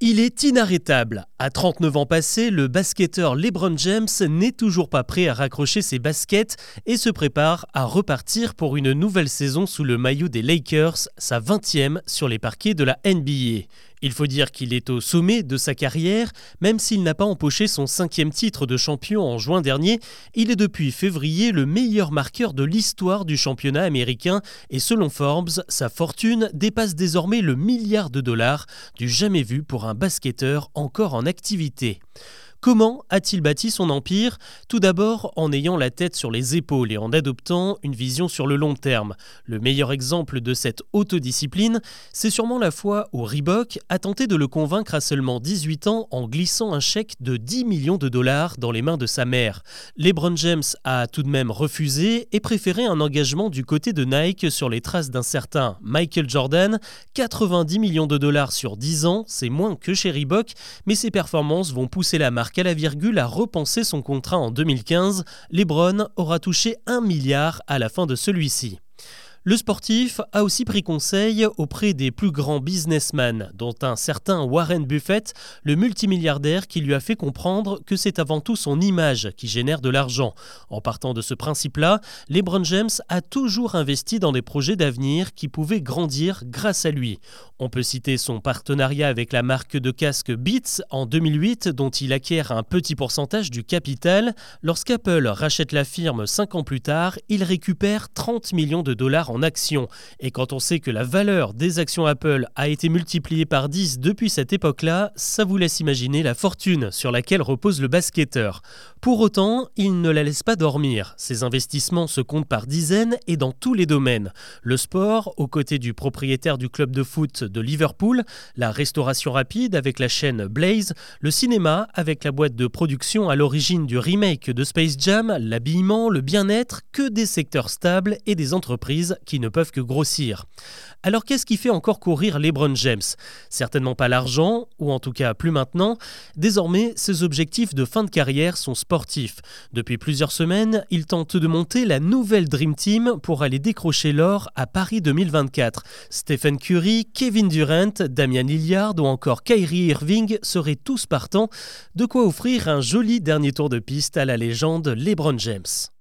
Il est inarrêtable. À 39 ans passés, le basketteur LeBron James n'est toujours pas prêt à raccrocher ses baskets et se prépare à repartir pour une nouvelle saison sous le maillot des Lakers, sa 20e sur les parquets de la NBA. Il faut dire qu'il est au sommet de sa carrière, même s'il n'a pas empoché son cinquième titre de champion en juin dernier, il est depuis février le meilleur marqueur de l'histoire du championnat américain et selon Forbes, sa fortune dépasse désormais le milliard de dollars, du jamais vu pour un basketteur encore en activité. Comment a-t-il bâti son empire Tout d'abord en ayant la tête sur les épaules et en adoptant une vision sur le long terme? Le meilleur exemple de cette autodiscipline, c'est sûrement la fois où Reebok a tenté de le convaincre à seulement 18 ans en glissant un chèque de 10 millions de dollars dans les mains de sa mère. LeBron James a tout de même refusé et préféré un engagement du côté de Nike sur les traces d'un certain Michael Jordan. 90 millions de dollars sur 10 ans, c'est moins que chez Reebok, mais ses performances vont pousser la marque qu'à la virgule a repensé son contrat en 2015, Lebron aura touché 1 milliard à la fin de celui-ci. Le sportif a aussi pris conseil auprès des plus grands businessmen, dont un certain Warren Buffett, le multimilliardaire qui lui a fait comprendre que c'est avant tout son image qui génère de l'argent. En partant de ce principe-là, LeBron James a toujours investi dans des projets d'avenir qui pouvaient grandir grâce à lui. On peut citer son partenariat avec la marque de casque Beats en 2008, dont il acquiert un petit pourcentage du capital. Lorsqu'Apple rachète la firme 5 ans plus tard, il récupère 30 millions de dollars actions. Et quand on sait que la valeur des actions Apple a été multipliée par 10 depuis cette époque-là, ça vous laisse imaginer la fortune sur laquelle repose le basketteur. Pour autant, il ne la laisse pas dormir. Ses investissements se comptent par dizaines et dans tous les domaines. Le sport, aux côtés du propriétaire du club de foot de Liverpool, la restauration rapide avec la chaîne Blaze, le cinéma avec la boîte de production à l'origine du remake de Space Jam, l'habillement, le bien-être, que des secteurs stables et des entreprises qui ne peuvent que grossir. Alors qu'est-ce qui fait encore courir LeBron James? Certainement pas l'argent, ou en tout cas plus maintenant. Désormais, ses objectifs de fin de carrière sont sportifs. Depuis plusieurs semaines, il tente de monter la nouvelle Dream Team pour aller décrocher l'or à Paris 2024. Stephen Curry, Kevin Durant, Damian Lillard ou encore Kyrie Irving seraient tous partants, de quoi offrir un joli dernier tour de piste à la légende LeBron James.